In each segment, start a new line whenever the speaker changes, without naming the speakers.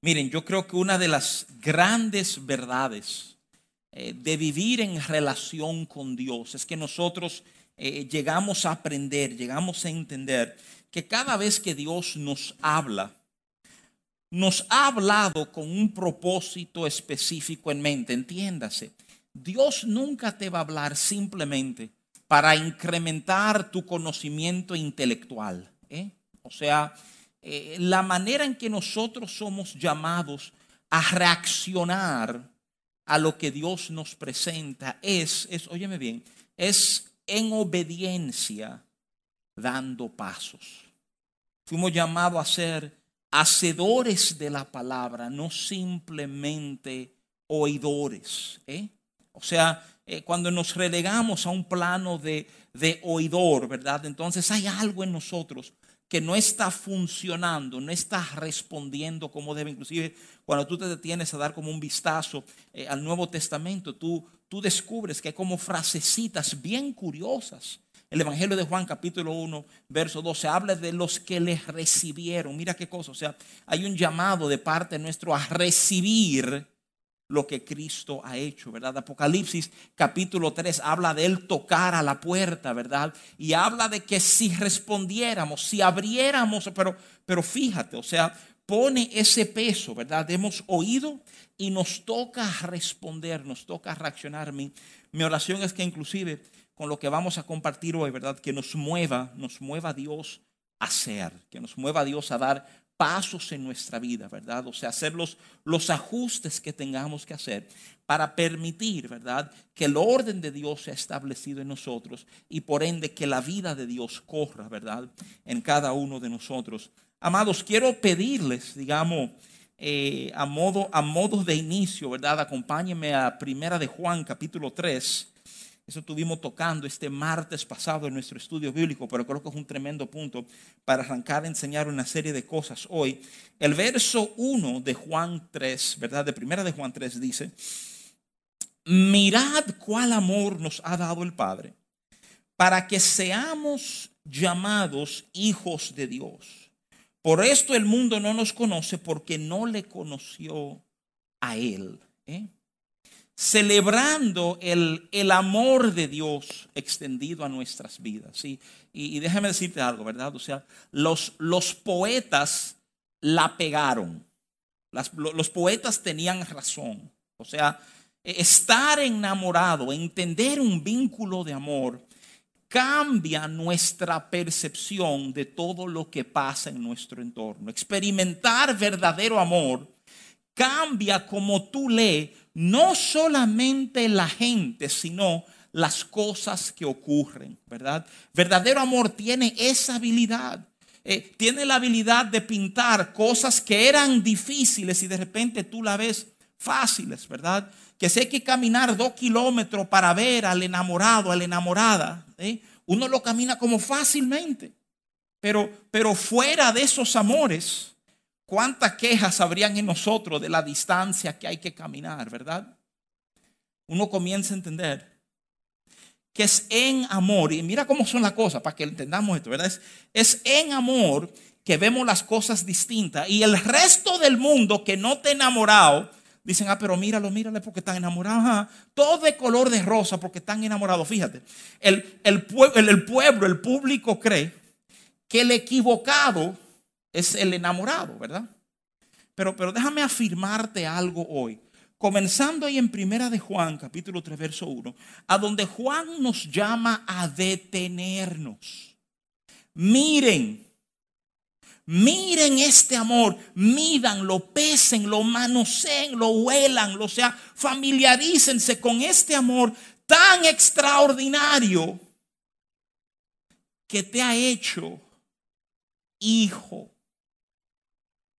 Miren, yo creo que una de las grandes verdades eh, de vivir en relación con Dios es que nosotros eh, llegamos a aprender, llegamos a entender que cada vez que Dios nos habla, nos ha hablado con un propósito específico en mente, entiéndase. Dios nunca te va a hablar simplemente para incrementar tu conocimiento intelectual. ¿eh? O sea, eh, la manera en que nosotros somos llamados a reaccionar a lo que Dios nos presenta es, es, óyeme bien, es en obediencia dando pasos. Fuimos llamados a ser hacedores de la palabra, no simplemente oidores. ¿eh? O sea, eh, cuando nos relegamos a un plano de, de oidor, ¿verdad? Entonces hay algo en nosotros que no está funcionando, no está respondiendo como debe. Inclusive cuando tú te detienes a dar como un vistazo eh, al Nuevo Testamento, tú, tú descubres que hay como frasecitas bien curiosas. El Evangelio de Juan capítulo 1, verso 12, habla de los que les recibieron. Mira qué cosa, o sea, hay un llamado de parte nuestro a recibir lo que Cristo ha hecho, ¿verdad? Apocalipsis capítulo 3 habla de él tocar a la puerta, ¿verdad? Y habla de que si respondiéramos, si abriéramos, pero, pero fíjate, o sea, pone ese peso, ¿verdad? Hemos oído y nos toca responder, nos toca reaccionar. Mi, mi oración es que inclusive con lo que vamos a compartir hoy, ¿verdad? Que nos mueva, nos mueva Dios a hacer, que nos mueva Dios a dar pasos en nuestra vida, ¿verdad? O sea, hacer los, ajustes que tengamos que hacer para permitir, ¿verdad? Que el orden de Dios sea establecido en nosotros y por ende que la vida de Dios corra, ¿verdad? En cada uno de nosotros. Amados, quiero pedirles, digamos, eh, a, modo, a modo de inicio, ¿verdad? Acompáñenme a Primera de Juan, capítulo 3. Eso estuvimos tocando este martes pasado en nuestro estudio bíblico, pero creo que es un tremendo punto para arrancar a enseñar una serie de cosas hoy. El verso 1 de Juan 3, ¿verdad? De primera de Juan 3 dice, mirad cuál amor nos ha dado el Padre para que seamos llamados hijos de Dios. Por esto el mundo no nos conoce porque no le conoció a Él. ¿eh? Celebrando el, el, amor de Dios extendido a nuestras vidas. Y, y, déjame decirte algo, ¿verdad? O sea, los, los poetas la pegaron. Las, los poetas tenían razón. O sea, estar enamorado, entender un vínculo de amor, cambia nuestra percepción de todo lo que pasa en nuestro entorno. Experimentar verdadero amor cambia como tú lees no solamente la gente, sino las cosas que ocurren, ¿verdad? Verdadero amor tiene esa habilidad. Eh, tiene la habilidad de pintar cosas que eran difíciles y de repente tú la ves fáciles, ¿verdad? Que sé que caminar dos kilómetros para ver al enamorado, a la enamorada, ¿eh? uno lo camina como fácilmente. Pero, pero fuera de esos amores, ¿Cuántas quejas habrían en nosotros de la distancia que hay que caminar, verdad? Uno comienza a entender que es en amor, y mira cómo son las cosas para que entendamos esto, ¿verdad? Es, en amor que vemos las cosas distintas y el resto del mundo que no te enamorado, dicen, ah, pero míralo, mírale porque están enamorados, todo de color de rosa porque están enamorados. Fíjate, el, el pueblo, el público cree que el equivocado es el enamorado, ¿verdad? Pero, pero déjame afirmarte algo hoy. Comenzando ahí en Primera de Juan, capítulo 3, verso 1, a donde Juan nos llama a detenernos. Miren, miren este amor, mídanlo, pesen, lo manoseen, lo huelan, o sea, familiarícense con este amor tan extraordinario que te ha hecho hijo.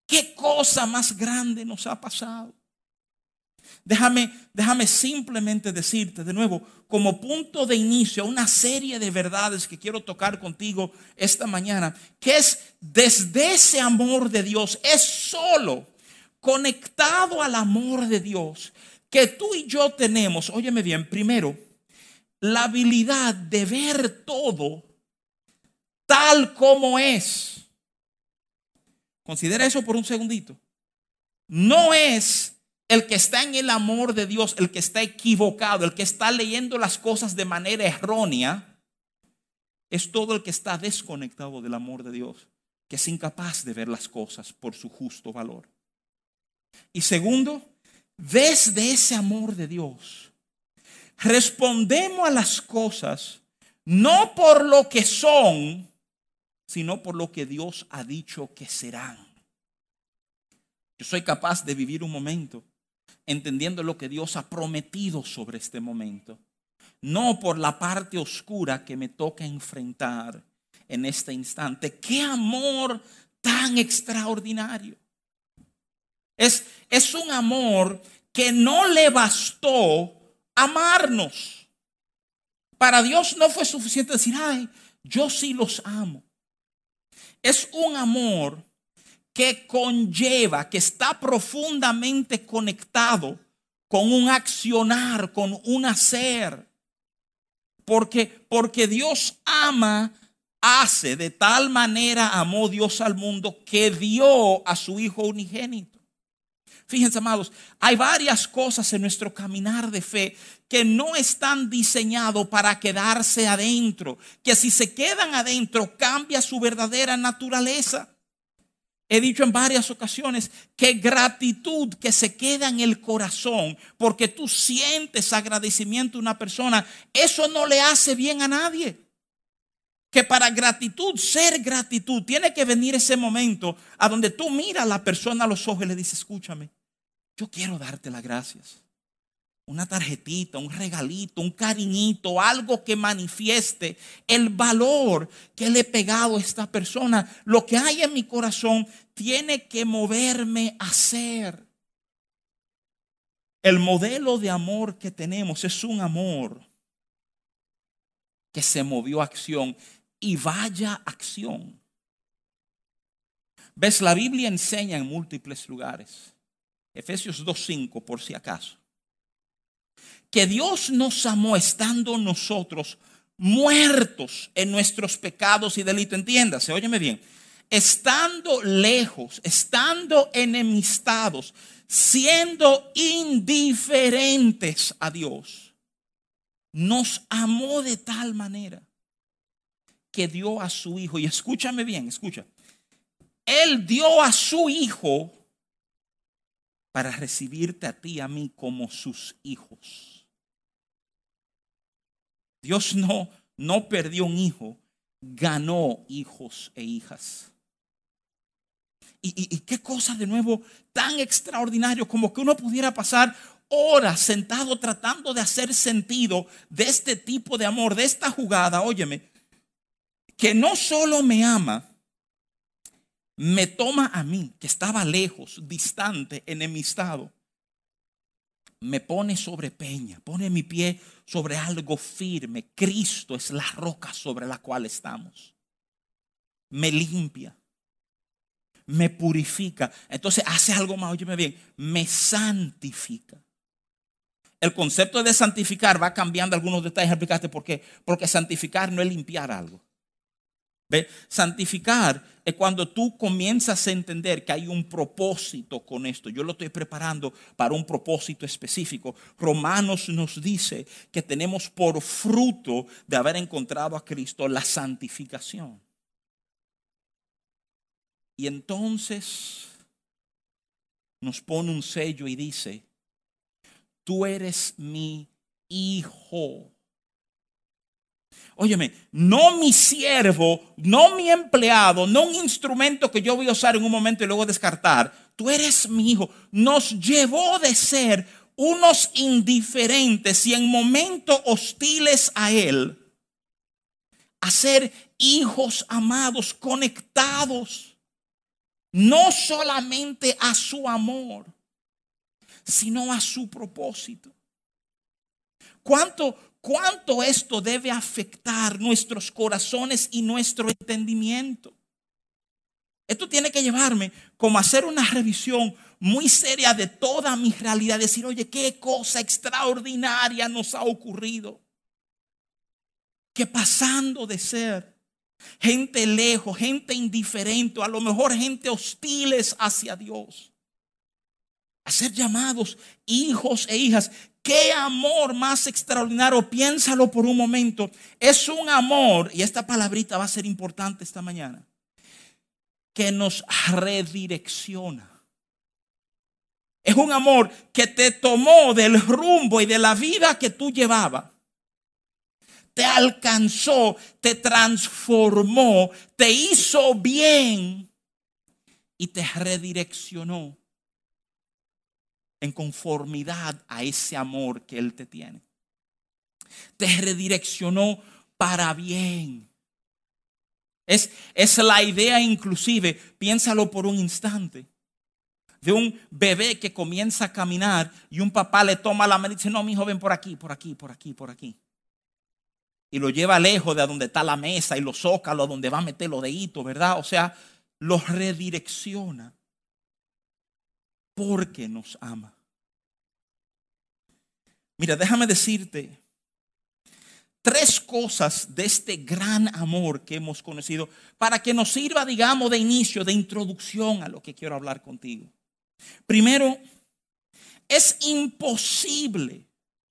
¿Qué cosa más grande nos ha pasado? Déjame, déjame simplemente decirte de nuevo, como punto de inicio una serie de verdades que quiero tocar contigo esta mañana, que es desde ese amor de Dios, es solo conectado al amor de Dios que tú y yo tenemos, óyeme bien, primero, la habilidad de ver todo tal como es. Considera eso por un segundito. no es el que está en el amor de Dios, el que está equivocado, el que está leyendo las cosas de manera errónea, es todo el que está desconectado del amor de Dios, que es incapaz de ver las cosas por su justo valor. Y segundo, desde ese amor de Dios, respondemos a las cosas no por lo que son, sino por lo que Dios ha dicho que serán. Yo soy capaz de vivir un momento entendiendo lo que Dios ha prometido sobre este momento no por la parte oscura que me toca enfrentar en este instante. Qué amor tan extraordinario. Es, es un amor que no le bastó amarnos. Para Dios no fue suficiente decir, ay, yo sí los amo. Es un amor que conlleva, que está profundamente conectado con un accionar, con un hacer. Porque, porque Dios ama, hace de tal manera, amó Dios al mundo que dio a su Hijo unigénito. Fíjense, amados, hay varias cosas en nuestro caminar de fe que no están diseñados para quedarse adentro, que si se quedan adentro cambia su verdadera naturaleza. He dicho en varias ocasiones que gratitud que se queda en el corazón porque tú sientes agradecimiento a una persona, eso no le hace bien a nadie. Que para gratitud, ser gratitud, tiene que venir ese momento a donde tú miras a la persona a los ojos y le dices, escúchame, yo quiero darte las gracias una tarjetita, un regalito, un cariñito, algo que manifieste el valor que le he pegado a esta persona. Lo que hay en mi corazón tiene que moverme a hacer. El modelo de amor que tenemos es un amor que se movió a acción y vaya acción. ¿Ves? La Biblia enseña en múltiples lugares. Efesios 2.5 por si acaso que Dios nos amó estando nosotros muertos en nuestros pecados y delitos. Entiéndase, óyeme bien. Estando lejos, estando enemistados, siendo indiferentes a Dios, nos amó de tal manera que dio a su Hijo. Y escúchame bien, escucha. Él dio a su Hijo para recibirte a ti y a mí como sus hijos. Dios no, no perdió un hijo, ganó hijos e hijas. Y, y, qué cosa de nuevo tan extraordinario como que uno pudiera pasar horas sentado tratando de hacer sentido de este tipo de amor, de esta jugada, óyeme, que no solo me ama, me toma a mí, que estaba lejos, distante, enemistado, me pone sobre peña, pone mi pie sobre algo firme. Cristo es la roca sobre la cual estamos. Me limpia, me purifica. Entonces hace algo más, óyeme bien, me santifica. El concepto de santificar va cambiando algunos detalles. Por qué. Porque santificar no es limpiar algo. ¿Ve? Santificar es cuando tú comienzas a entender que hay un propósito con esto. Yo lo estoy preparando para un propósito específico. Romanos nos dice que tenemos por fruto de haber encontrado a Cristo la santificación. Y entonces nos pone un sello y dice, tú eres mi hijo. Óyeme, no mi siervo, no mi empleado, no un instrumento que yo voy a usar en un momento y luego descartar. Tú eres mi hijo. Nos llevó de ser unos indiferentes y en momentos hostiles a Él, a ser hijos amados, conectados, no solamente a su amor, sino a su propósito. ¿Cuánto, cuánto esto debe afectar nuestros corazones y nuestro entendimiento. Esto tiene que llevarme como a hacer una revisión muy seria de toda mi realidad. Decir, oye, qué cosa extraordinaria nos ha ocurrido. Que pasando de ser gente lejos, gente indiferente, a lo mejor gente hostiles hacia Dios, a ser llamados hijos e hijas. Qué amor más extraordinario. Piénsalo por un momento. Es un amor, y esta palabrita va a ser importante esta mañana, que nos redirecciona. Es un amor que te tomó del rumbo y de la vida que tú llevabas. Te alcanzó, te transformó, te hizo bien y te redireccionó en conformidad a ese amor que Él te tiene. Te redireccionó para bien. Es, es la idea inclusive, piénsalo por un instante, de un bebé que comienza a caminar y un papá le toma la mano y dice, no, mi joven, por aquí, por aquí, por aquí, por aquí. Y lo lleva lejos de donde está la mesa y los zócalos donde va a meter los deditos, ¿verdad? O sea, los redirecciona porque nos ama. Mira, déjame decirte tres cosas de este gran amor que hemos conocido para que nos sirva, digamos, de inicio, de introducción a lo que quiero hablar contigo. Primero, es imposible,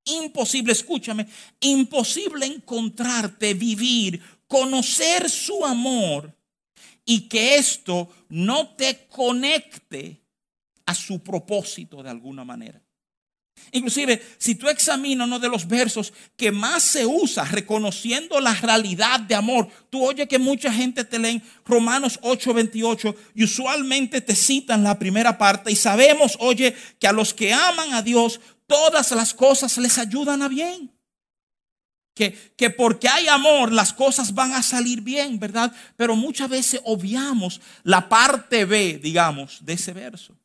imposible, escúchame, imposible encontrarte, vivir, conocer su amor y que esto no te conecte a su propósito de alguna manera. Inclusive, si tú examinas uno de los versos que más se usa reconociendo la realidad de amor, tú oyes que mucha gente te lee Romanos 8:28 y usualmente te citan la primera parte y sabemos, oye, que a los que aman a Dios, todas las cosas les ayudan a bien. Que, que porque hay amor las cosas van a salir bien, ¿verdad? Pero muchas veces obviamos la parte B, digamos, de ese verso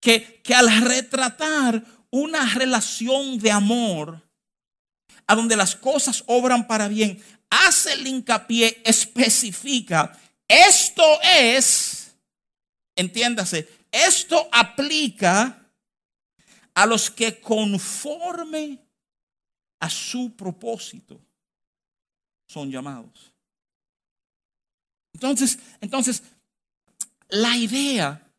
que, al retratar una relación de amor, a donde las cosas obran para bien, hace el hincapié, especifica, esto es, entiéndase, esto aplica a los que conforme a su propósito son llamados. Entonces, entonces, la idea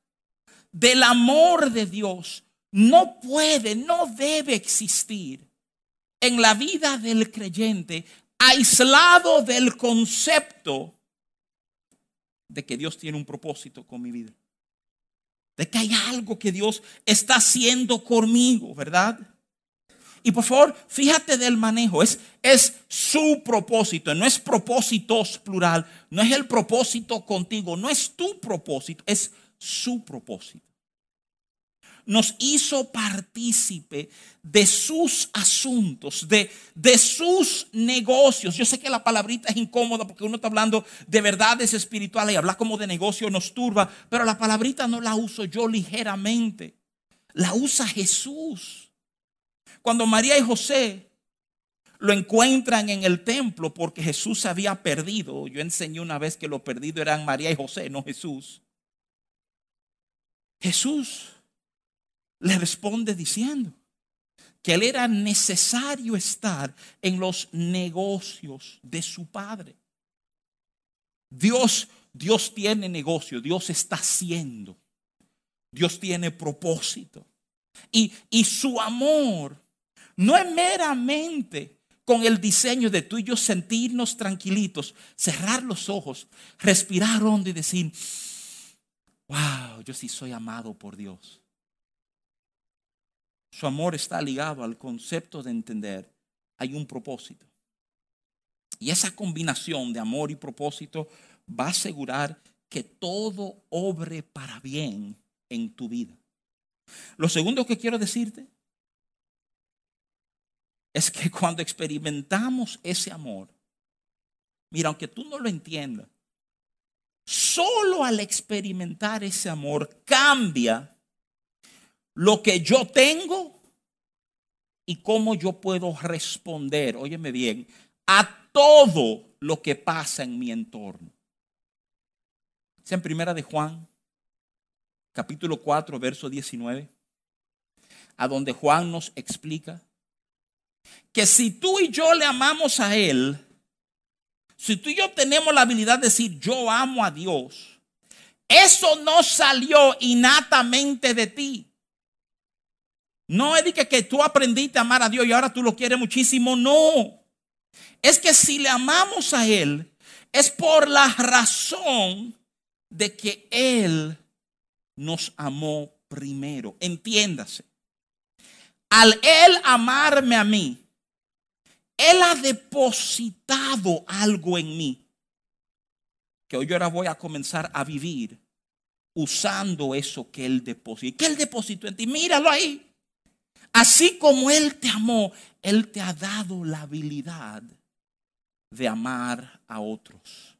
del amor de Dios no puede, no debe existir en la vida del creyente aislado del concepto de que Dios tiene un propósito con mi vida. De que hay algo que Dios está haciendo conmigo, ¿verdad? Y por favor, fíjate del manejo. Es, es su propósito, no es propósitos plural, no es el propósito contigo, no es tu propósito, es su propósito. Nos hizo partícipe de sus asuntos, de, de sus negocios. Yo sé que la palabrita es incómoda porque uno está hablando de verdades espirituales y hablar como de negocio nos turba, pero la palabrita no la uso yo ligeramente. La usa Jesús. Cuando María y José lo encuentran en el templo porque Jesús se había perdido. Yo enseñé una vez que lo perdido eran María y José, no Jesús. Jesús le responde diciendo que él era necesario estar en los negocios de su padre. Dios, Dios tiene negocio, Dios está haciendo, Dios tiene propósito. Y, y su amor no es meramente con el diseño de tú y yo sentirnos tranquilitos, cerrar los ojos, respirar hondo y decir, wow, yo sí soy amado por Dios. Su amor está ligado al concepto de entender, hay un propósito. Y esa combinación de amor y propósito va a asegurar que todo obre para bien en tu vida. Lo segundo que quiero decirte es que cuando experimentamos ese amor, mira, aunque tú no lo entiendas, Solo al experimentar ese amor cambia lo que yo tengo y cómo yo puedo responder, óyeme bien, a todo lo que pasa en mi entorno. Es en primera de Juan, capítulo 4, verso 19, a donde Juan nos explica que si tú y yo le amamos a Él, si tú y yo tenemos la habilidad de decir yo amo a Dios, Eso no salió innatamente de ti. No es que, que tú aprendiste a amar a Dios y ahora tú lo quieres muchísimo. No. Es que si le amamos a Él, es por la razón de que Él nos amó primero. Entiéndase. Al Él amarme a mí, Él ha depositado algo en mí. Que hoy ahora voy a comenzar a vivir usando eso que Él depositó. Que Él depositó en ti. Míralo ahí. Así como Él te amó, Él te ha dado la habilidad de amar a otros.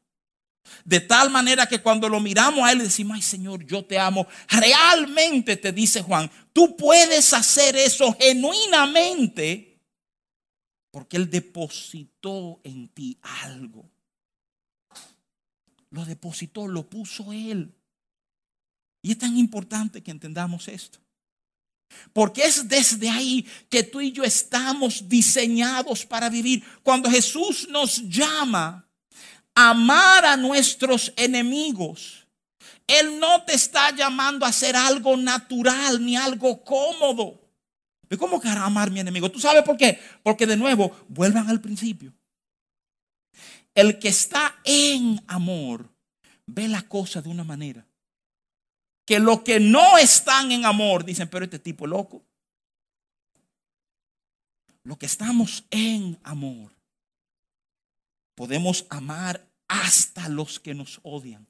De tal manera que cuando lo miramos a Él decimos, ay Señor, yo te amo, realmente te dice Juan, tú puedes hacer eso genuinamente porque Él depositó en ti algo. Lo depositó, lo puso Él. Y es tan importante que entendamos esto. Porque es desde ahí que tú y yo estamos diseñados para vivir. Cuando Jesús nos llama a amar a nuestros enemigos, Él no te está llamando a hacer algo natural ni algo cómodo. ¿Cómo que amar mi enemigo? ¿Tú sabes por qué? Porque de nuevo, vuelvan al principio. El que está en amor ve la cosa de una manera que los que no están en amor dicen, pero este tipo es loco. Los que estamos en amor, podemos amar hasta los que nos odian.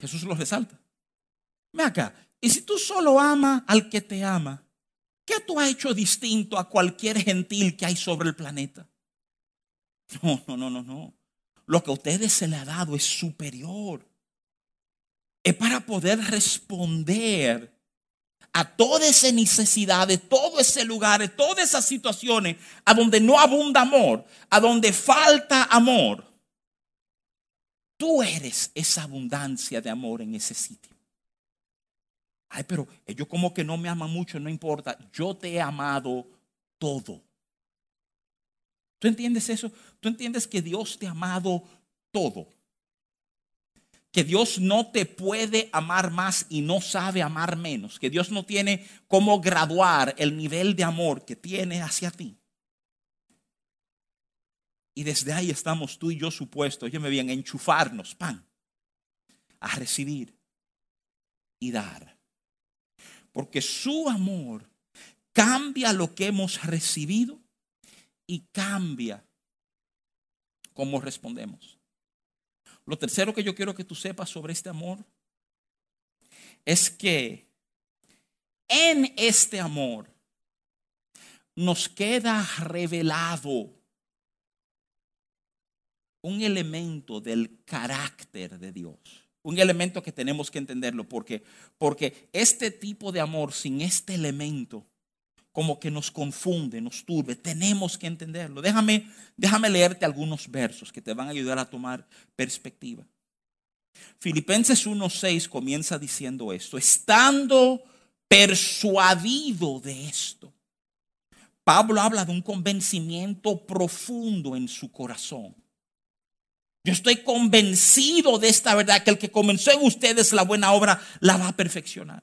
Jesús lo resalta. Ve acá, y si tú solo amas al que te ama, ¿qué tú has hecho distinto a cualquier gentil que hay sobre el planeta? No, no, no, no, no. Lo que a ustedes se le ha dado es superior es para poder responder a toda esa necesidad, de todo ese lugar, de todas esas situaciones a donde no abunda amor, a donde falta amor. Tú eres esa abundancia de amor en ese sitio. Ay, pero ellos como que no me aman mucho, no importa. Yo te he amado todo. ¿Tú entiendes eso? ¿Tú entiendes que Dios te ha amado todo? que Dios no te puede amar más y no sabe amar menos, que Dios no tiene cómo graduar el nivel de amor que tiene hacia ti. Y desde ahí estamos tú y yo supuestos, yo me bien, a enchufarnos, pan, a recibir y dar. Porque su amor cambia lo que hemos recibido y cambia cómo respondemos. Lo tercero que yo quiero que tú sepas sobre este amor es que en este amor nos queda revelado un elemento del carácter de Dios. Un elemento que tenemos que entenderlo porque porque este tipo de amor sin este elemento como que nos confunde, nos turbe. Tenemos que entenderlo. Déjame, déjame leerte algunos versos que te van a ayudar a tomar perspectiva. Filipenses 1.6 comienza diciendo esto, estando persuadido de esto. Pablo habla de un convencimiento profundo en su corazón. Yo estoy convencido de esta verdad, que el que comenzó en ustedes la buena obra la va a perfeccionar.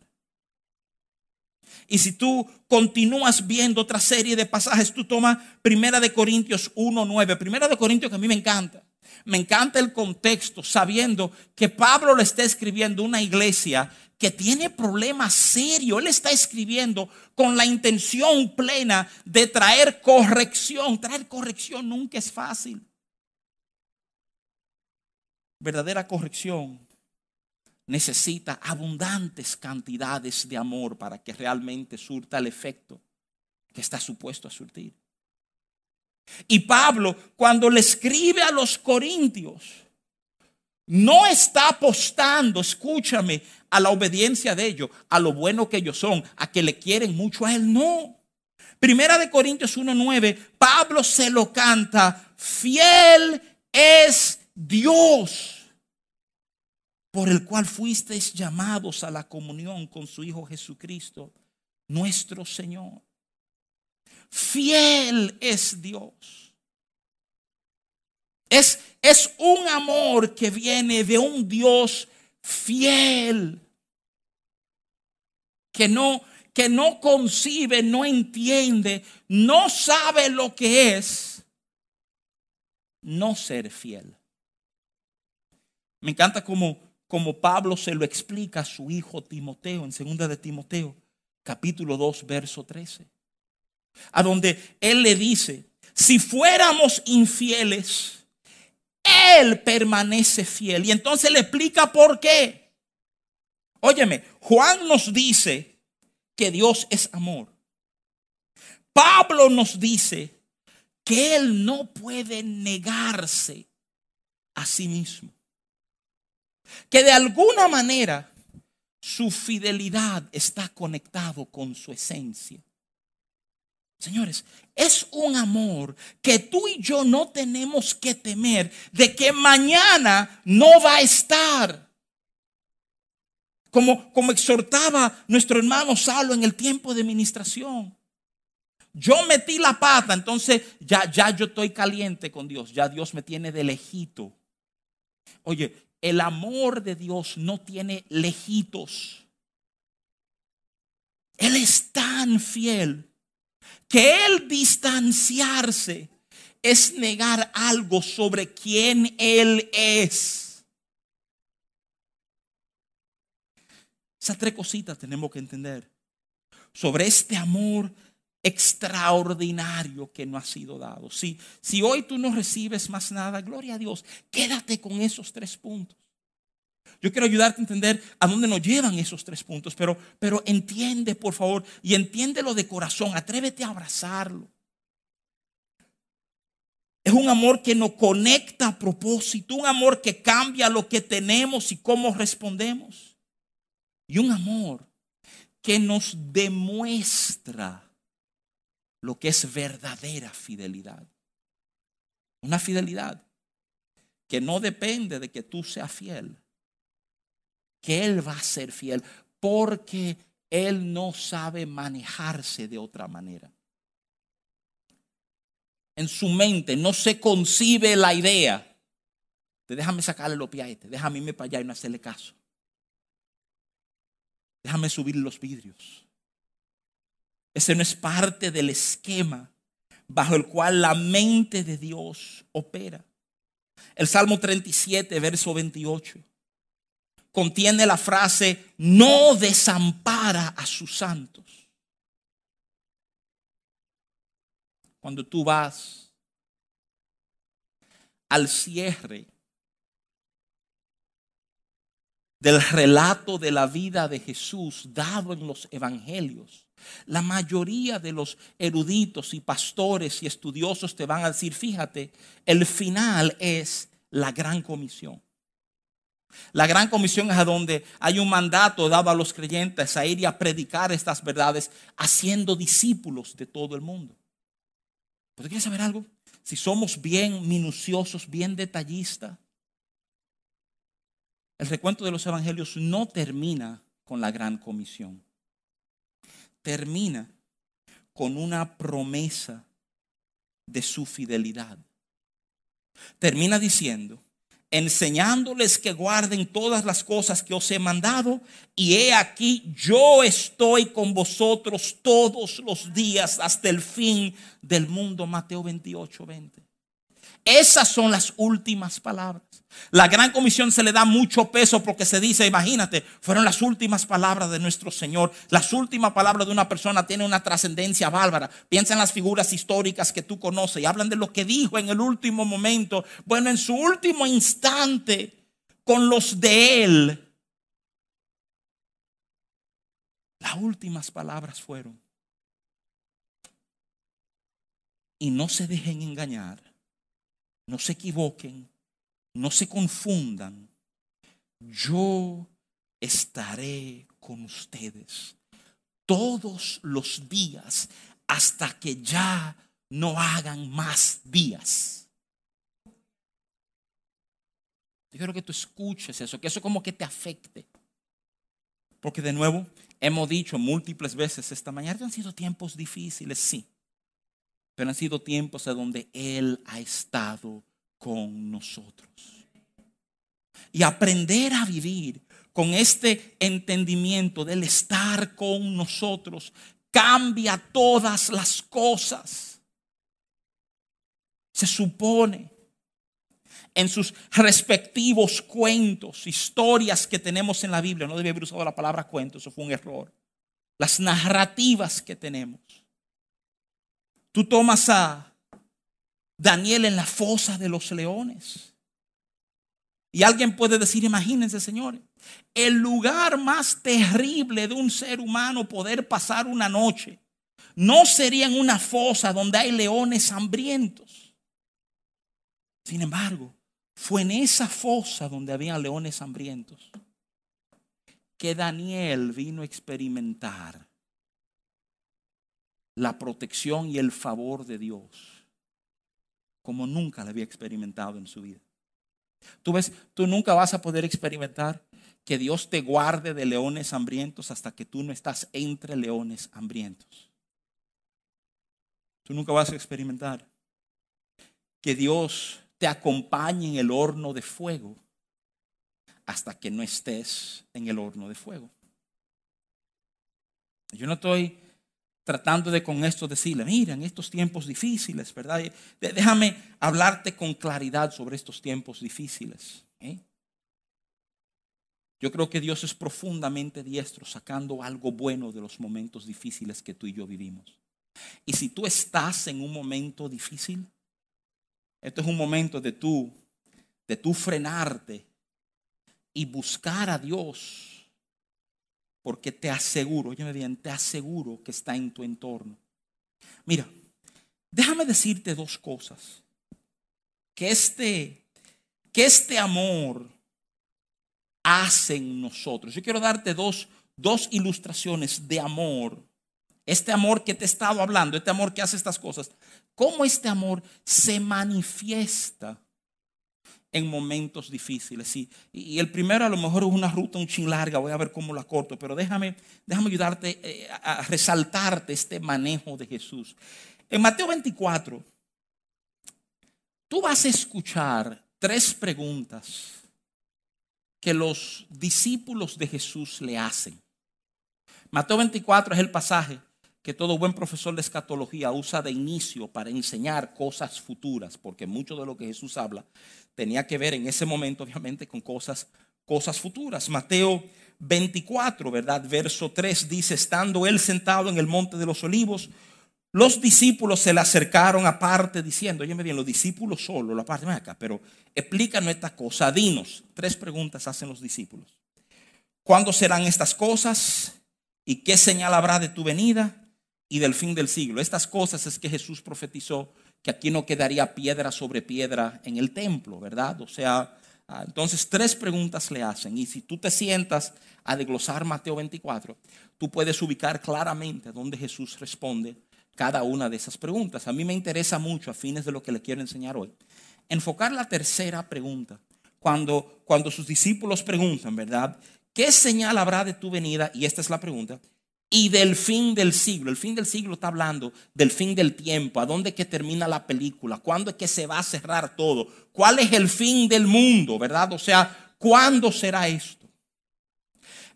Y si tú continúas viendo otra serie de pasajes, tú tomas Primera de Corintios 1.9. Primera de Corintios que a mí me encanta. Me encanta el contexto, sabiendo que Pablo le está escribiendo una iglesia que tiene problemas serios. Él está escribiendo con la intención plena de traer corrección. Traer corrección nunca es fácil. Verdadera corrección necesita abundantes cantidades de amor para que realmente surta el efecto que está supuesto a surtir. Y Pablo, cuando le escribe a los corintios, no está apostando, escúchame, a la obediencia de ellos, a lo bueno que ellos son, a que le quieren mucho a él. No. Primera de Corintios 1.9, Pablo se lo canta, fiel es Dios por el cual fuisteis llamados a la comunión con su Hijo Jesucristo, nuestro Señor. Fiel es Dios. Es, es un amor que viene de un Dios fiel. Que no, que no concibe, no entiende, no sabe lo que es no ser fiel. Me encanta como, como Pablo se lo explica a su hijo Timoteo en segunda de Timoteo, capítulo 2, verso 13. A donde él le dice, si fuéramos infieles, él permanece fiel. Y entonces le explica por qué. Óyeme, Juan nos dice que Dios es amor. Pablo nos dice que Él no puede negarse a sí mismo. Que de alguna manera su fidelidad está conectado con su esencia. Señores, es un amor que tú y yo no tenemos que temer de que mañana no va a estar. Como, como exhortaba nuestro hermano Salo en el tiempo de ministración. Yo metí la pata, entonces ya, ya yo estoy caliente con Dios. Ya Dios me tiene de lejito. Oye, el amor de Dios no tiene lejitos. Él es tan fiel que el distanciarse es negar algo sobre quién Él es. Esas tres cositas tenemos que entender sobre este amor extraordinario que no ha sido dado. Si, si hoy tú no recibes más nada, gloria a Dios, quédate con esos tres puntos. Yo quiero ayudarte a entender a dónde nos llevan esos tres puntos, pero, pero entiende, por favor, y entiéndelo de corazón, atrévete a abrazarlo. Es un amor que nos conecta a propósito, un amor que cambia lo que tenemos y cómo respondemos y un amor que nos demuestra lo que es verdadera fidelidad. Una fidelidad que no depende de que tú seas fiel, que Él va a ser fiel porque Él no sabe manejarse de otra manera. En su mente no se concibe la idea de déjame sacarle los pies a este, déjame irme para allá y no hacerle caso. Déjame subir los vidrios. Ese no es parte del esquema bajo el cual la mente de Dios opera. El Salmo 37, verso 28, contiene la frase, no desampara a sus santos. Cuando tú vas al cierre del relato de la vida de Jesús dado en los evangelios, la mayoría de los eruditos y pastores y estudiosos te van a decir, fíjate, el final es la gran comisión. La gran comisión es a donde hay un mandato dado a los creyentes a ir y a predicar estas verdades haciendo discípulos de todo el mundo. ¿Pero quieres saber algo? Si somos bien minuciosos, bien detallistas, el recuento de los evangelios no termina con la gran comisión. Termina con una promesa de su fidelidad. Termina diciendo, enseñándoles que guarden todas las cosas que os he mandado, y he aquí, yo estoy con vosotros todos los días hasta el fin del mundo. Mateo 28, 20. Esas son las últimas palabras. La gran comisión se le da mucho peso porque se dice, imagínate, fueron las últimas palabras de nuestro Señor. Las últimas palabras de una persona tienen una trascendencia bárbara. Piensa en las figuras históricas que tú conoces y hablan de lo que dijo en el último momento. Bueno, en su último instante, con los de él, las últimas palabras fueron, y no se dejen engañar no se equivoquen, no se confundan. Yo estaré con ustedes todos los días hasta que ya no hagan más días. Yo quiero que tú escuches eso, que eso como que te afecte. Porque de nuevo, hemos dicho múltiples veces esta mañana, han sido tiempos difíciles, sí pero han sido tiempos en donde Él ha estado con nosotros. Y aprender a vivir con este entendimiento del estar con nosotros, cambia todas las cosas. Se supone en sus respectivos cuentos, historias que tenemos en la Biblia. No debía haber usado la palabra cuento, eso fue un error. Las narrativas que tenemos. Tú tomas a Daniel en la fosa de los leones. Y alguien puede decir, imagínense, señores, el lugar más terrible de un ser humano poder pasar una noche no sería en una fosa donde hay leones hambrientos. Sin embargo, fue en esa fosa donde había leones hambrientos que Daniel vino a experimentar la protección y el favor de Dios como nunca la había experimentado en su vida. Tú ves, tú nunca vas a poder experimentar que Dios te guarde de leones hambrientos hasta que tú no estás entre leones hambrientos. Tú nunca vas a experimentar que Dios te acompañe en el horno de fuego hasta que no estés en el horno de fuego. Yo no estoy tratando de con esto decirle, mira, en estos tiempos difíciles, ¿verdad? Déjame hablarte con claridad sobre estos tiempos difíciles. ¿eh? Yo creo que Dios es profundamente diestro sacando algo bueno de los momentos difíciles que tú y yo vivimos. Y si tú estás en un momento difícil, esto es un momento de tú, de tú frenarte y buscar a Dios. Porque te aseguro, óyeme bien, te aseguro que está en tu entorno. Mira, déjame decirte dos cosas. Que este, que este amor hace en nosotros. Yo quiero darte dos, dos ilustraciones de amor. Este amor que te he estado hablando, este amor que hace estas cosas, cómo este amor se manifiesta en momentos difíciles. Y, y, el primero a lo mejor es una ruta un chin larga, voy a ver cómo la corto, pero déjame, déjame ayudarte eh, a resaltarte este manejo de Jesús. En Mateo 24, tú vas a escuchar tres preguntas que los discípulos de Jesús le hacen. Mateo 24 es el pasaje que todo buen profesor de escatología usa de inicio para enseñar cosas futuras, porque mucho de lo que Jesús habla tenía que ver en ese momento, obviamente, con cosas, cosas futuras. Mateo 24, ¿verdad? Verso 3 dice, estando él sentado en el monte de los olivos, los discípulos se le acercaron aparte diciendo, oye, bien, los discípulos solo, la parte acá, pero explícanos esta cosa, dinos. Tres preguntas hacen los discípulos. ¿Cuándo serán estas cosas? ¿Y qué señal habrá de tu venida? y del fin del siglo. Estas cosas es que Jesús profetizó que aquí no quedaría piedra sobre piedra en el templo, ¿verdad? O sea, ah, entonces tres preguntas le hacen y si tú te sientas a desglosar Mateo 24, tú puedes ubicar claramente dónde Jesús responde cada una de esas preguntas. A mí me interesa mucho, a fines de lo que le quiero enseñar hoy, enfocar la tercera pregunta. Cuando, cuando sus discípulos preguntan, ¿verdad? ¿Qué señal habrá de tu venida? Y esta es la pregunta y del fin del siglo. El fin del siglo está hablando del fin del tiempo, a dónde que termina la película, cuándo es que se va a cerrar todo, cuál es el fin del mundo, ¿verdad? O sea, ¿cuándo será esto?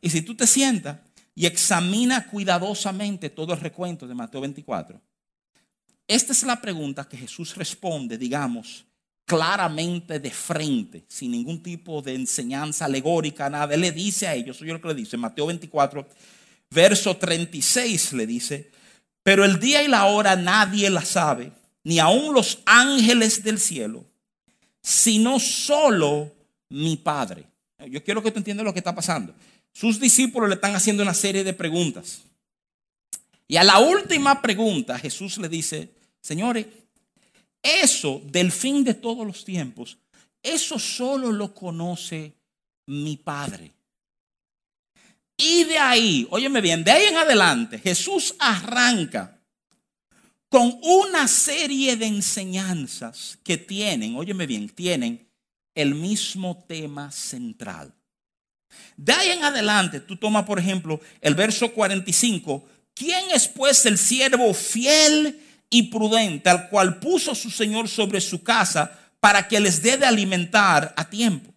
Y si tú te sientas y examina cuidadosamente todo el recuento de Mateo 24, esta es la pregunta que Jesús responde, digamos, claramente de frente, sin ningún tipo de enseñanza alegórica, nada. Él le dice a ellos, yo lo que le dice, Mateo 24, verso 36 le dice, pero el día y la hora nadie la sabe, ni aun los ángeles del cielo, sino solo mi Padre. Yo quiero que tú entiendas lo que está pasando. Sus discípulos le están haciendo una serie de preguntas. Y a la última pregunta Jesús le dice, señores, eso del fin de todos los tiempos, eso solo lo conoce mi Padre. Y de ahí, óyeme bien, de ahí en adelante, Jesús arranca con una serie de enseñanzas que tienen, óyeme bien, tienen el mismo tema central. De ahí en adelante, tú tomas, por ejemplo, el verso 45, ¿quién es pues el siervo fiel y prudente al cual puso su Señor sobre su casa para que les dé de alimentar a tiempo?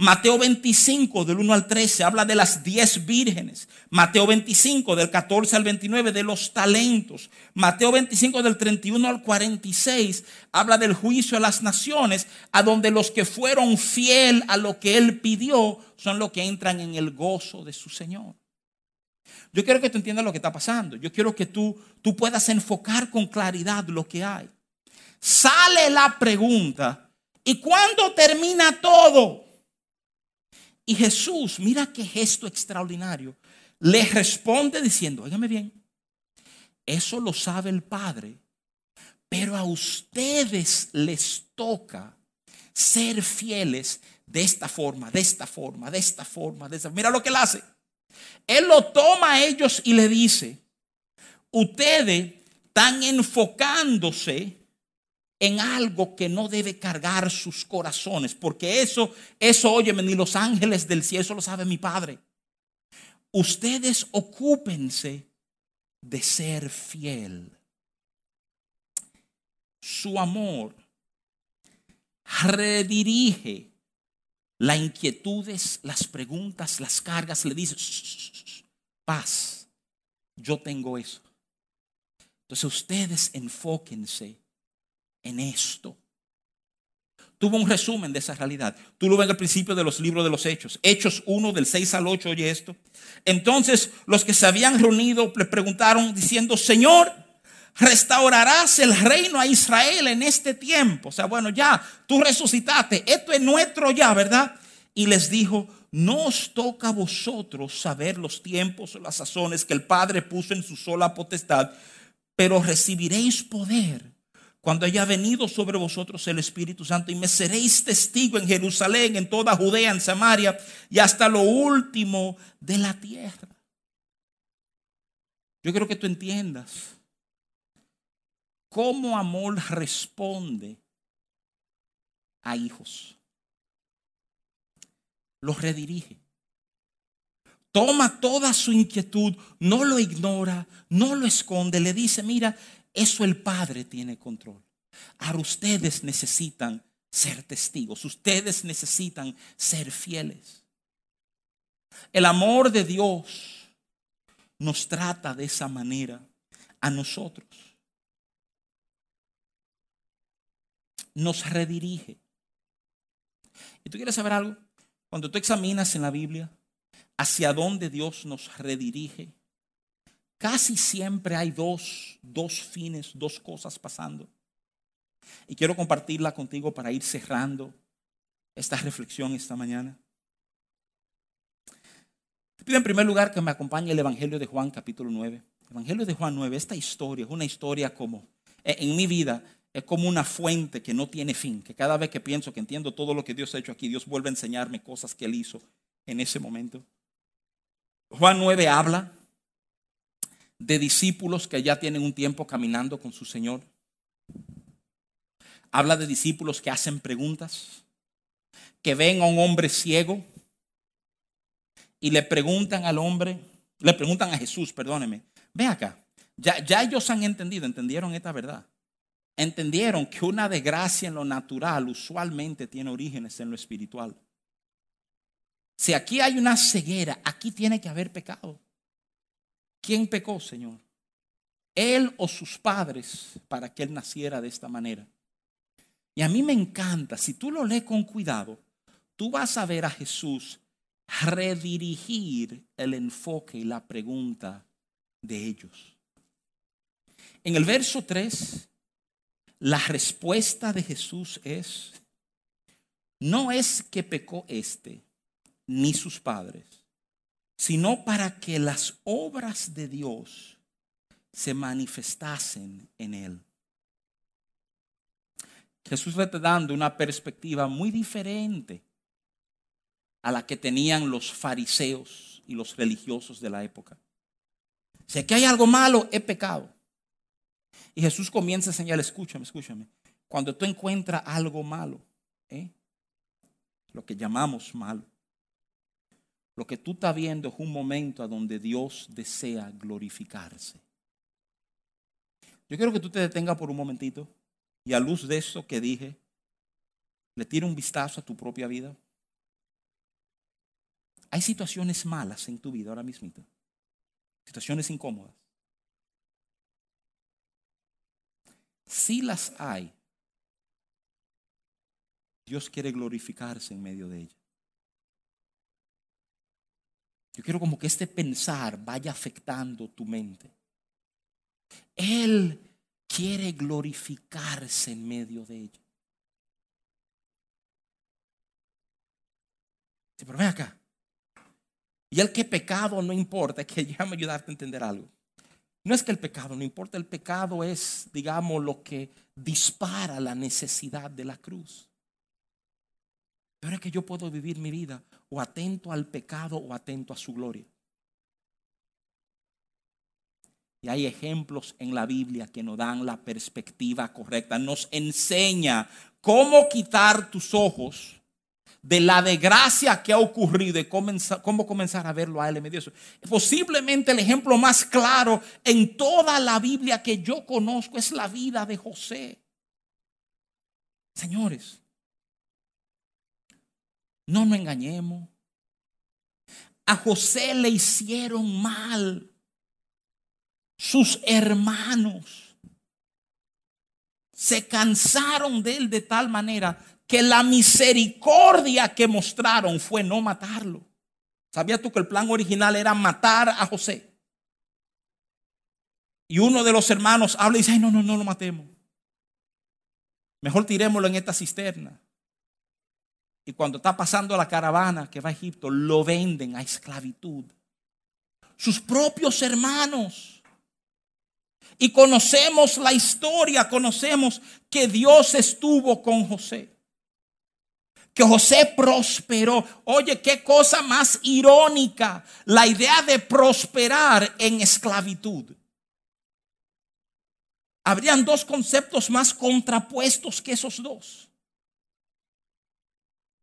Mateo 25 del 1 al 13 habla de las 10 vírgenes. Mateo 25 del 14 al 29 de los talentos. Mateo 25 del 31 al 46 habla del juicio a las naciones, a donde los que fueron fiel a lo que él pidió son los que entran en el gozo de su Señor. Yo quiero que tú entiendas lo que está pasando. Yo quiero que tú, tú puedas enfocar con claridad lo que hay. Sale la pregunta, ¿y cuándo termina todo? Y Jesús, mira qué gesto extraordinario, le responde diciendo, óigame bien, eso lo sabe el Padre, pero a ustedes les toca ser fieles de esta forma, de esta forma, de esta forma, de esta. Mira lo que él hace. Él lo toma a ellos y le dice, ustedes están enfocándose en algo que no debe cargar sus corazones, porque eso, eso, óyeme, ni los ángeles del cielo, eso lo sabe mi Padre. Ustedes ocúpense de ser fiel. Su amor redirige las inquietudes, las preguntas, las cargas, le dice, paz, yo tengo eso. Entonces ustedes enfóquense en esto. Tuvo un resumen de esa realidad. Tú lo ves al principio de los libros de los Hechos. Hechos 1 del 6 al 8, oye esto. Entonces los que se habían reunido le preguntaron diciendo, Señor, restaurarás el reino a Israel en este tiempo. O sea, bueno, ya, tú resucitaste, esto es nuestro ya, ¿verdad? Y les dijo, no os toca a vosotros saber los tiempos o las sazones que el Padre puso en su sola potestad, pero recibiréis poder cuando haya venido sobre vosotros el Espíritu Santo y me seréis testigo en Jerusalén, en toda Judea, en Samaria y hasta lo último de la tierra. Yo quiero que tú entiendas cómo amor responde a hijos. Los redirige. Toma toda su inquietud, no lo ignora, no lo esconde, le dice, mira, eso el Padre tiene control. Ahora ustedes necesitan ser testigos, ustedes necesitan ser fieles. El amor de Dios nos trata de esa manera a nosotros. nos redirige. ¿Y tú quieres saber algo? Cuando tú examinas en la Biblia hacia dónde Dios nos redirige, casi siempre hay dos, dos fines, dos cosas pasando. Y quiero compartirla contigo para ir cerrando esta reflexión esta mañana. Te pido en primer lugar que me acompañe el Evangelio de Juan capítulo 9. Evangelio de Juan 9, esta historia es una historia como en mi vida es como una fuente que no tiene fin, que cada vez que pienso que entiendo todo lo que Dios ha hecho aquí, Dios vuelve a enseñarme cosas que Él hizo en ese momento. Juan 9 habla de discípulos que ya tienen un tiempo caminando con su Señor. Habla de discípulos que hacen preguntas, que ven a un hombre ciego y le preguntan al hombre, le preguntan a Jesús, perdóneme, ve acá, ya, ya ellos han entendido, entendieron esta verdad entendieron que una desgracia en lo natural usualmente tiene orígenes en lo espiritual. Si aquí hay una ceguera, aquí tiene que haber pecado. ¿Quién pecó, Señor? Él o sus padres para que él naciera de esta manera. Y a mí me encanta, si tú lo lees con cuidado, tú vas a ver a Jesús redirigir el enfoque y la pregunta de ellos. En el verso 3 la respuesta de Jesús es, no es que pecó este ni sus padres, sino para que las obras de Dios se manifestasen en él. Jesús le está dando una perspectiva muy diferente a la que tenían los fariseos y los religiosos de la época. Si aquí hay algo malo, es pecado. Y Jesús comienza a señalar, escúchame, escúchame. Cuando tú encuentras algo malo, ¿eh? lo que llamamos malo, lo que tú estás viendo es un momento a donde Dios desea glorificarse. Yo quiero que tú te detengas por un momentito y a luz de eso que dije, le tire un vistazo a tu propia vida. Hay situaciones malas en tu vida ahora mismo. Situaciones incómodas. Si las hay, Dios quiere glorificarse en medio de ellas. Yo quiero como que este pensar vaya afectando tu mente. Él quiere glorificarse en medio de ella. Pero ven acá. Y el que pecado no importa, es que déjame ayudarte a entender algo. No es que el pecado no importa, el pecado es, digamos, lo que dispara la necesidad de la cruz. Pero es que yo puedo vivir mi vida o atento al pecado o atento a su gloria. Y hay ejemplos en la Biblia que nos dan la perspectiva correcta. Nos enseña cómo quitar tus ojos de la desgracia que ha ocurrido y cómo comenzar a verlo a Él en medio de eso. Posiblemente el ejemplo más claro en toda la Biblia que yo conozco es la vida de José. Señores, no nos engañemos. A José le hicieron mal sus hermanos. Se cansaron de él de tal manera que la misericordia que mostraron fue no matarlo. ¿Sabías tú que el plan original era matar a José? Y uno de los hermanos habla y dice, ay, no, no, no lo matemos. Mejor tirémoslo en esta cisterna. Y cuando está pasando la caravana que va a Egipto, lo venden a esclavitud. Sus propios hermanos. Y conocemos la historia, conocemos que Dios estuvo con José. Que José prosperó. Oye, qué cosa más irónica. La idea de prosperar en esclavitud. Habrían dos conceptos más contrapuestos que esos dos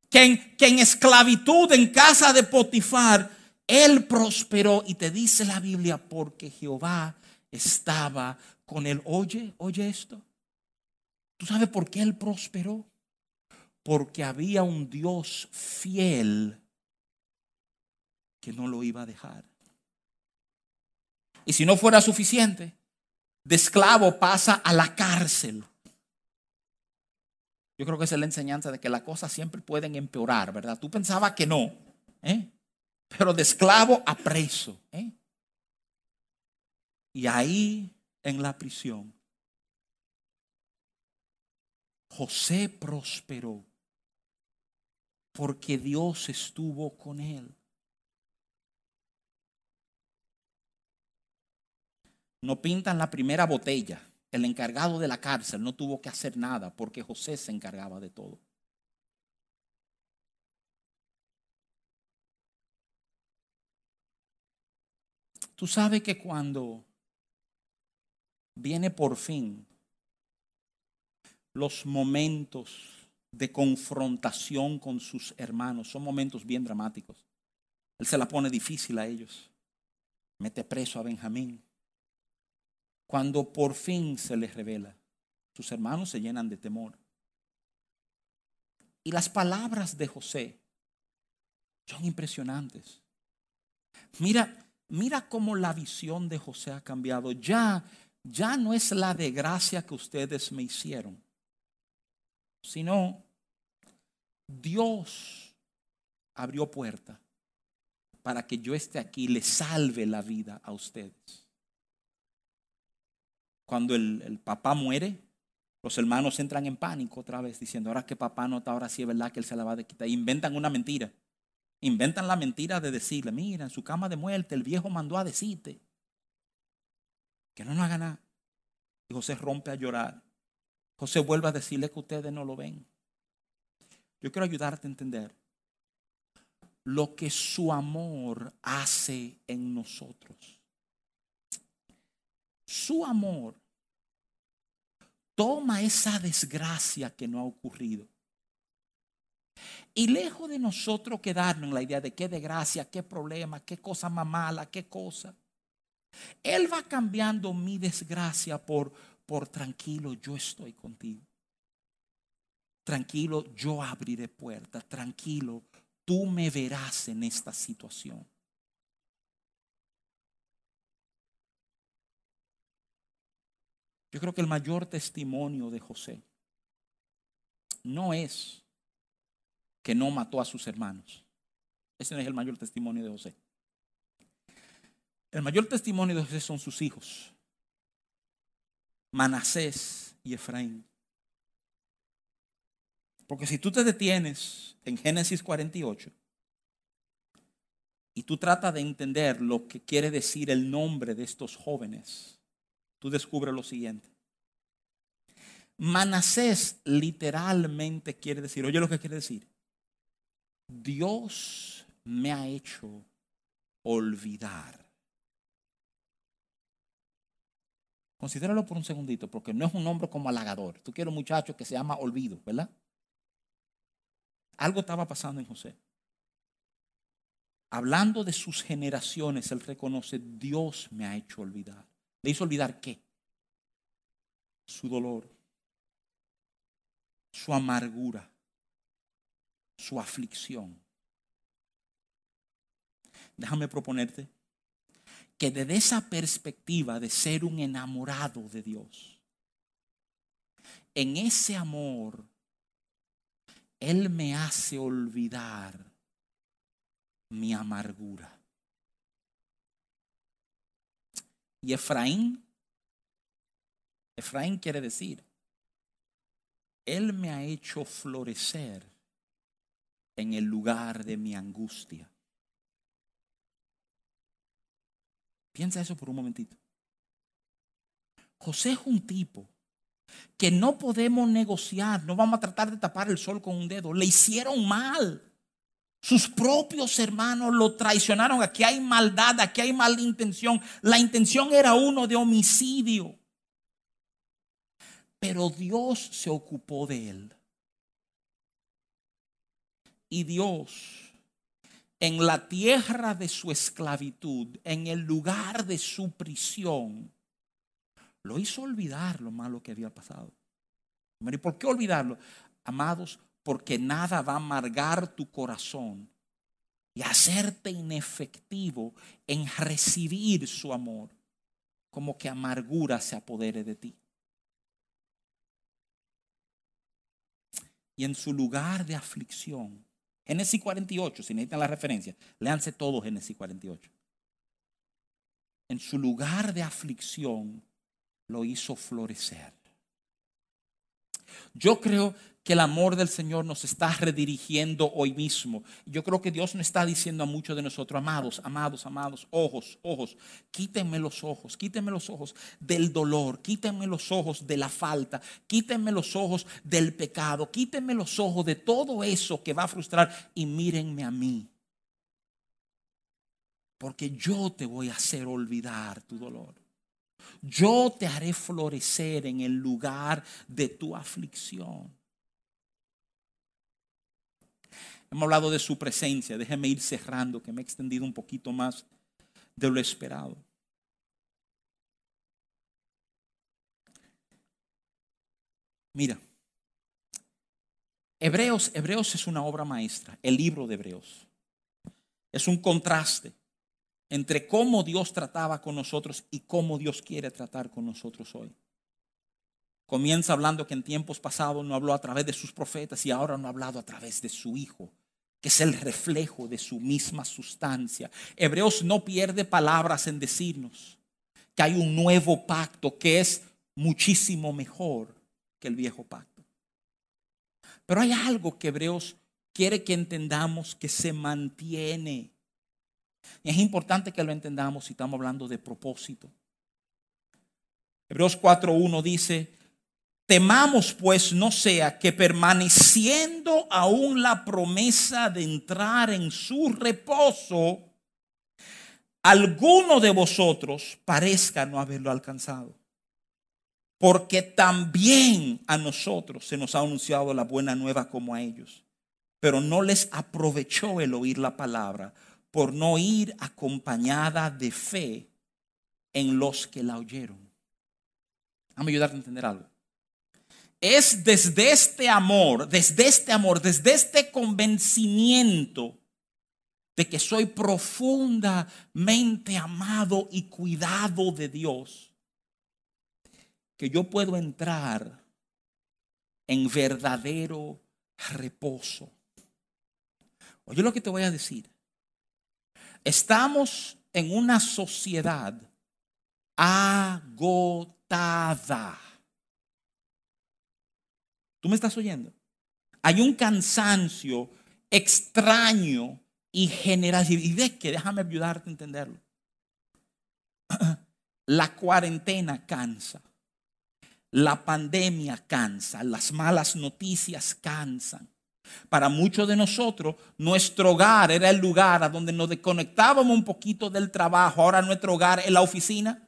que en, esclavitud en casa de Potifar, él prosperó. Y te dice la Biblia, porque Jehová estaba con él. Oye, oye esto. ¿Tú sabes por qué él prosperó? Porque había un Dios fiel que no lo iba a dejar. Y si no fuera suficiente, de esclavo pasa a la cárcel. Yo creo que esa es la enseñanza de que las cosas siempre pueden empeorar, ¿verdad? Tú pensabas que no, ¿eh? pero de esclavo a preso. ¿eh? Y ahí en la prisión, José prosperó porque Dios estuvo con él. No pintan la primera botella el encargado de la cárcel no tuvo que hacer nada porque José se encargaba de todo. Tú sabes que cuando viene por fin los momentos de confrontación con sus hermanos, son momentos bien dramáticos. Él se la pone difícil a ellos. Mete preso a Benjamín. Cuando por fin se les revela, sus hermanos se llenan de temor. Y las palabras de José son impresionantes. Mira, mira cómo la visión de José ha cambiado. Ya, ya no es la desgracia que ustedes me hicieron, sino Dios abrió puerta para que yo esté aquí y le salve la vida a ustedes. Cuando el, papá muere, los hermanos entran en pánico otra vez, diciendo, ahora que papá no está, ahora sí es verdad que él se la va a quitar. Inventan una mentira. Inventan la mentira de decirle, mira, en su cama de muerte el viejo mandó a decirte que no nos haga nada. Y José rompe a llorar. José vuelve a decirle que ustedes no lo ven. Yo quiero ayudarte a entender lo que su amor hace en nosotros su amor toma esa desgracia que no ha ocurrido. Y lejos de nosotros quedarnos en la idea de qué desgracia, qué problema, qué cosa más mala, qué cosa. Él va cambiando mi desgracia por, por tranquilo, yo estoy contigo. Tranquilo, yo abriré puertas. Tranquilo, tú me verás en esta situación. Yo creo que el mayor testimonio de José no es que no mató a sus hermanos. Ese no es el mayor testimonio de José. El mayor testimonio de José son sus hijos, Manasés y Efraín. Porque si tú te detienes en Génesis 48 y tú tratas de entender lo que quiere decir el nombre de estos jóvenes, tú descubres lo siguiente. Manasés literalmente quiere decir, oye lo que quiere decir, Dios me ha hecho olvidar. Considéralo por un segundito, porque no es un nombre como halagador. Tú quieres un muchacho que se llama olvido, ¿verdad? Algo estaba pasando en José. Hablando de sus generaciones, él reconoce, Dios me ha hecho olvidar. ¿Le hizo olvidar qué? Su dolor, su amargura, su aflicción. Déjame proponerte que desde esa perspectiva de ser un enamorado de Dios, en ese amor, Él me hace olvidar mi amargura. Y Efraín, Efraín quiere decir, Él me ha hecho florecer en el lugar de mi angustia. Piensa eso por un momentito. José es un tipo que no podemos negociar, no vamos a tratar de tapar el sol con un dedo. Le hicieron mal. Sus propios hermanos lo traicionaron. Aquí hay maldad, aquí hay mala intención. La intención era uno de homicidio. Pero Dios se ocupó de él. Y Dios en la tierra de su esclavitud, en el lugar de su prisión, lo hizo olvidar lo malo que había pasado. ¿Y por qué olvidarlo? Amados, porque nada va a amargar tu corazón y hacerte inefectivo en recibir su amor, como que amargura se apodere de ti. Y en su lugar de aflicción, Génesis 48, si necesitan la referencia, léanse todo Génesis 48. En su lugar de aflicción lo hizo florecer. Yo creo que el amor del Señor nos está redirigiendo hoy mismo. Yo creo que Dios nos está diciendo a muchos de nosotros, amados, amados, amados, ojos, ojos, quítenme los ojos, quítenme los ojos del dolor, quítenme los ojos de la falta, quítenme los ojos del pecado, quítenme los ojos de todo eso que va a frustrar y mírenme a mí. Porque yo te voy a hacer olvidar tu dolor. Yo te haré florecer en el lugar de tu aflicción. Hemos hablado de su presencia. Déjeme ir cerrando, que me he extendido un poquito más de lo esperado. Mira, Hebreos, Hebreos es una obra maestra, el libro de Hebreos. Es un contraste entre cómo Dios trataba con nosotros y cómo Dios quiere tratar con nosotros hoy. Comienza hablando que en tiempos pasados no habló a través de sus profetas y ahora no ha hablado a través de su Hijo, que es el reflejo de su misma sustancia. Hebreos no pierde palabras en decirnos que hay un nuevo pacto que es muchísimo mejor que el viejo pacto. Pero hay algo que Hebreos quiere que entendamos que se mantiene. Y es importante que lo entendamos si estamos hablando de propósito. Hebreos 4.1 dice, Temamos pues no sea que permaneciendo aún la promesa de entrar en su reposo, alguno de vosotros parezca no haberlo alcanzado. Porque también a nosotros se nos ha anunciado la buena nueva como a ellos. Pero no les aprovechó el oír la palabra por no ir acompañada de fe en los que la oyeron. Vamos a ayudarte a entender algo. Es desde este amor, desde este amor, desde este convencimiento de que soy profundamente amado y cuidado de Dios, que yo puedo entrar en verdadero reposo. Oye lo que te voy a decir. Estamos en una sociedad agotada. ¿Tú me estás oyendo? Hay un cansancio extraño y general. Y de que déjame ayudarte a entenderlo. La cuarentena cansa. La pandemia cansa. Las malas noticias cansan. Para muchos de nosotros, nuestro hogar era el lugar a donde nos desconectábamos un poquito del trabajo. Ahora nuestro hogar es la oficina.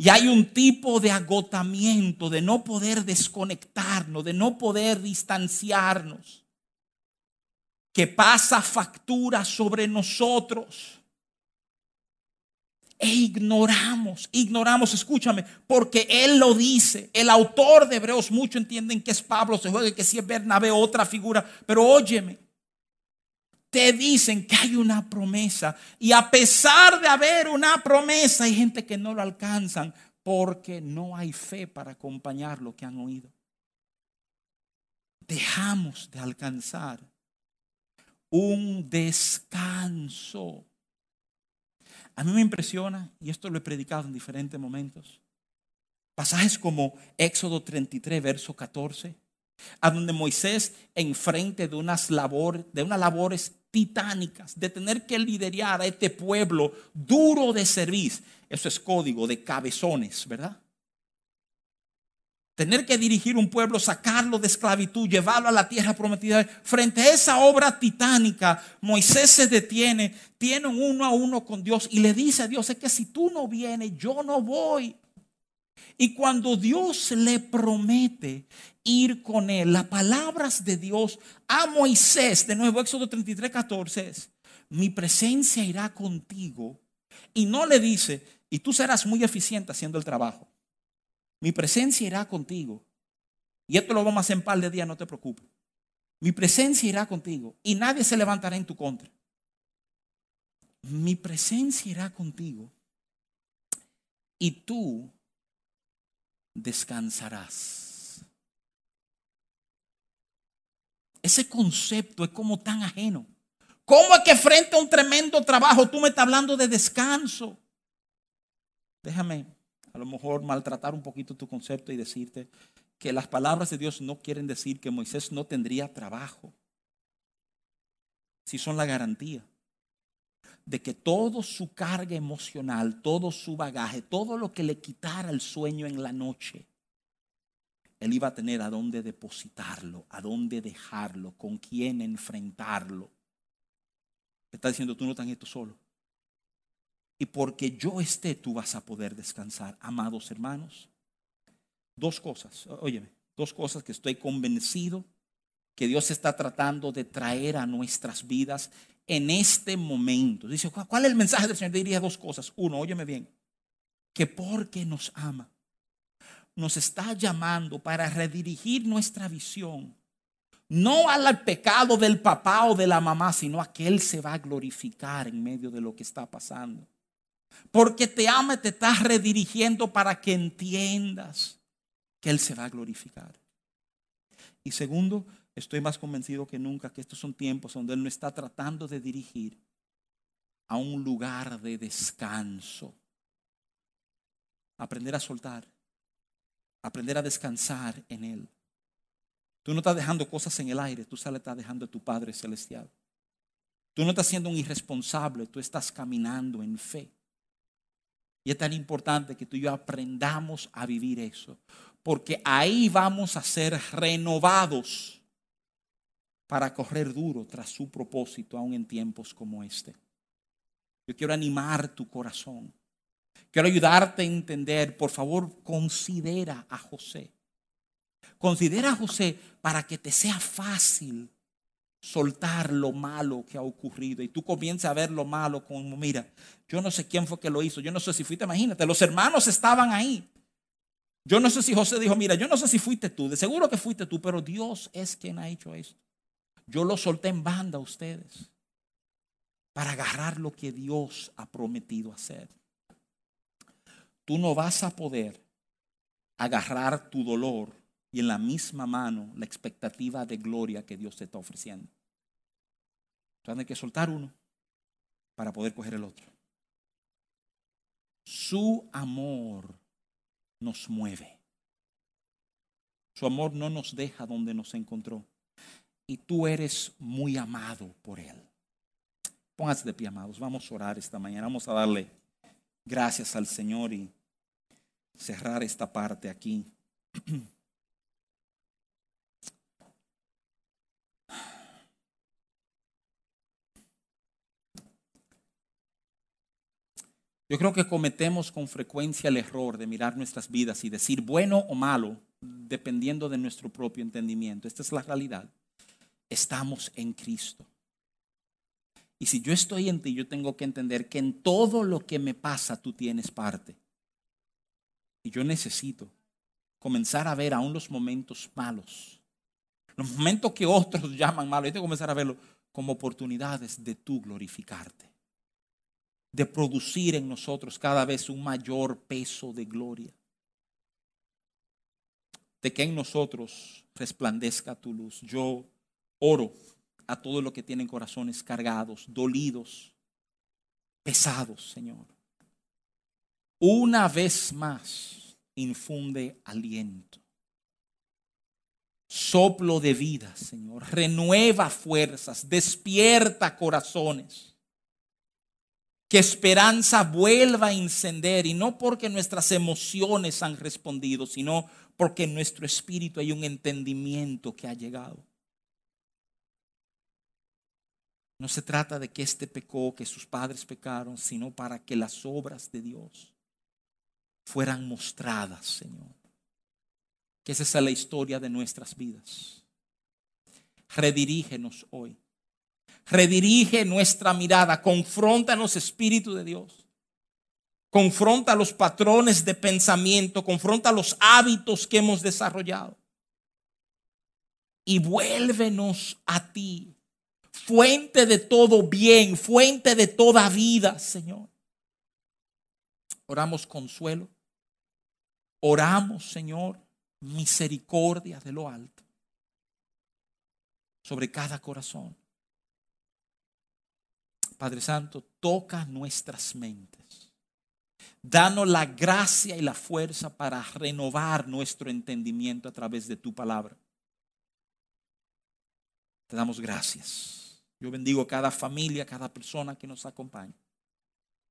Y hay un tipo de agotamiento, de no poder desconectarnos, de no poder distanciarnos, que pasa factura sobre nosotros. E ignoramos, ignoramos, escúchame, porque Él lo dice. El autor de Hebreos, muchos entienden que es Pablo, se juega que si es Bernabé, otra figura. Pero óyeme, te dicen que hay una promesa y a pesar de haber una promesa hay gente que no lo alcanzan porque no hay fe para acompañar lo que han oído. Dejamos de alcanzar un descanso. A mí me impresiona, y esto lo he predicado en diferentes momentos, pasajes como Éxodo 33, verso 14, a donde Moisés enfrente de unas labores, de unas labores titánicas, de tener que liderar a este pueblo duro de servir. Eso es código de cabezones, ¿verdad? Tener que dirigir un pueblo, sacarlo de esclavitud, llevarlo a la tierra prometida. Frente a esa obra titánica, Moisés se detiene, tiene un uno a uno con Dios y le dice a Dios, es que si tú no vienes, yo no voy. Y cuando Dios le promete ir con él, las palabras de Dios a Moisés, de nuevo Éxodo 33, 14 es, mi presencia irá contigo. Y no le dice, y tú serás muy eficiente haciendo el trabajo. Mi presencia irá contigo. Y esto lo vamos a hacer en par de días, no te preocupes. Mi presencia irá contigo y nadie se levantará en tu contra. Mi presencia irá contigo y tú descansarás. Ese concepto es como tan ajeno. ¿Cómo es que frente a un tremendo trabajo tú me estás hablando de descanso? Déjame a lo mejor maltratar un poquito tu concepto y decirte que las palabras de Dios no quieren decir que Moisés no tendría trabajo, si son la garantía de que todo su carga emocional, todo su bagaje, todo lo que le quitara el sueño en la noche, él iba a tener a dónde depositarlo, a dónde dejarlo, con quién enfrentarlo. Está diciendo, tú no estás esto solo. Y porque yo esté, tú vas a poder descansar, amados hermanos. Dos cosas, óyeme, dos cosas que estoy convencido que Dios está tratando de traer a nuestras vidas en este momento. Dice, ¿cuál es el mensaje del Señor? Diría dos cosas. Uno, óyeme bien, que porque nos ama, nos está llamando para redirigir nuestra visión, no al pecado del papá o de la mamá, sino a que Él se va a glorificar en medio de lo que está pasando. Porque te ama y te está redirigiendo para que entiendas que Él se va a glorificar. Y segundo, Estoy más convencido que nunca que estos son tiempos donde Él no está tratando de dirigir a un lugar de descanso. Aprender a soltar. Aprender a descansar en Él. Tú no estás dejando cosas en el aire, tú solo estás dejando a tu Padre Celestial. Tú no estás siendo un irresponsable, tú estás caminando en fe. Y es tan importante que tú y yo aprendamos a vivir eso, porque ahí vamos a ser renovados para correr duro tras su propósito, aún en tiempos como este. Yo quiero animar tu corazón. Quiero ayudarte a entender. Por favor, considera a José. Considera a José para que te sea fácil soltar lo malo que ha ocurrido y tú comienzas a ver lo malo como, mira, yo no sé quién fue que lo hizo, yo no sé si fuiste, imagínate, los hermanos estaban ahí Yo no sé si José dijo, mira, yo no sé si fuiste tú, de seguro que fuiste tú, pero Dios es quien ha hecho esto. Yo lo solté en banda a ustedes para agarrar lo que Dios ha prometido hacer. Tú no vas a poder agarrar tu dolor y en la misma mano la expectativa de gloria que Dios te está ofreciendo. Tú tienes que soltar uno para poder coger el otro. Su amor nos mueve. Su amor no nos deja donde nos encontró. Y tú eres muy amado por Él. Pónganse de pie, amados. Vamos a orar esta mañana. Vamos a darle gracias al Señor y cerrar esta parte aquí. Yo creo que cometemos con frecuencia el error de mirar nuestras vidas y decir bueno o malo dependiendo de nuestro propio entendimiento. Esta es la realidad. Estamos en Cristo. Y si yo estoy en ti, yo tengo que entender que en todo lo que me pasa tú tienes parte. Y yo necesito comenzar a ver aún los momentos malos, los momentos que otros llaman malos, yo tengo comenzar a verlo como oportunidades de tú glorificarte de producir en nosotros cada vez un mayor peso de gloria. De que en nosotros resplandezca tu luz. Yo oro a todos los que tienen corazones cargados, dolidos, pesados, Señor. Una vez más, infunde aliento. Soplo de vida, Señor. Renueva fuerzas, despierta corazones que esperanza vuelva a encender y no porque nuestras emociones han respondido, sino porque en nuestro espíritu hay un entendimiento que ha llegado. No se trata de que éste pecó, que sus padres pecaron, sino para que las obras de Dios fueran mostradas, Señor. Que esa es la historia de nuestras vidas. Redirígenos hoy. Redirige nuestra mirada, confronta los espíritus de Dios, confronta los patrones de pensamiento, confronta los hábitos que hemos desarrollado. Y vuélvenos a ti, fuente de todo bien, fuente de toda vida, Señor. Oramos consuelo, oramos, Señor, misericordia de lo alto sobre cada corazón. Padre Santo, toca nuestras mentes. Danos la gracia y la fuerza para renovar nuestro entendimiento a través de tu palabra. Te damos gracias. Yo bendigo cada familia, cada persona que nos acompaña.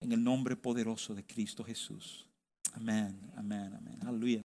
En el nombre poderoso de Cristo Jesús. Amén, amén, amén. Aleluya.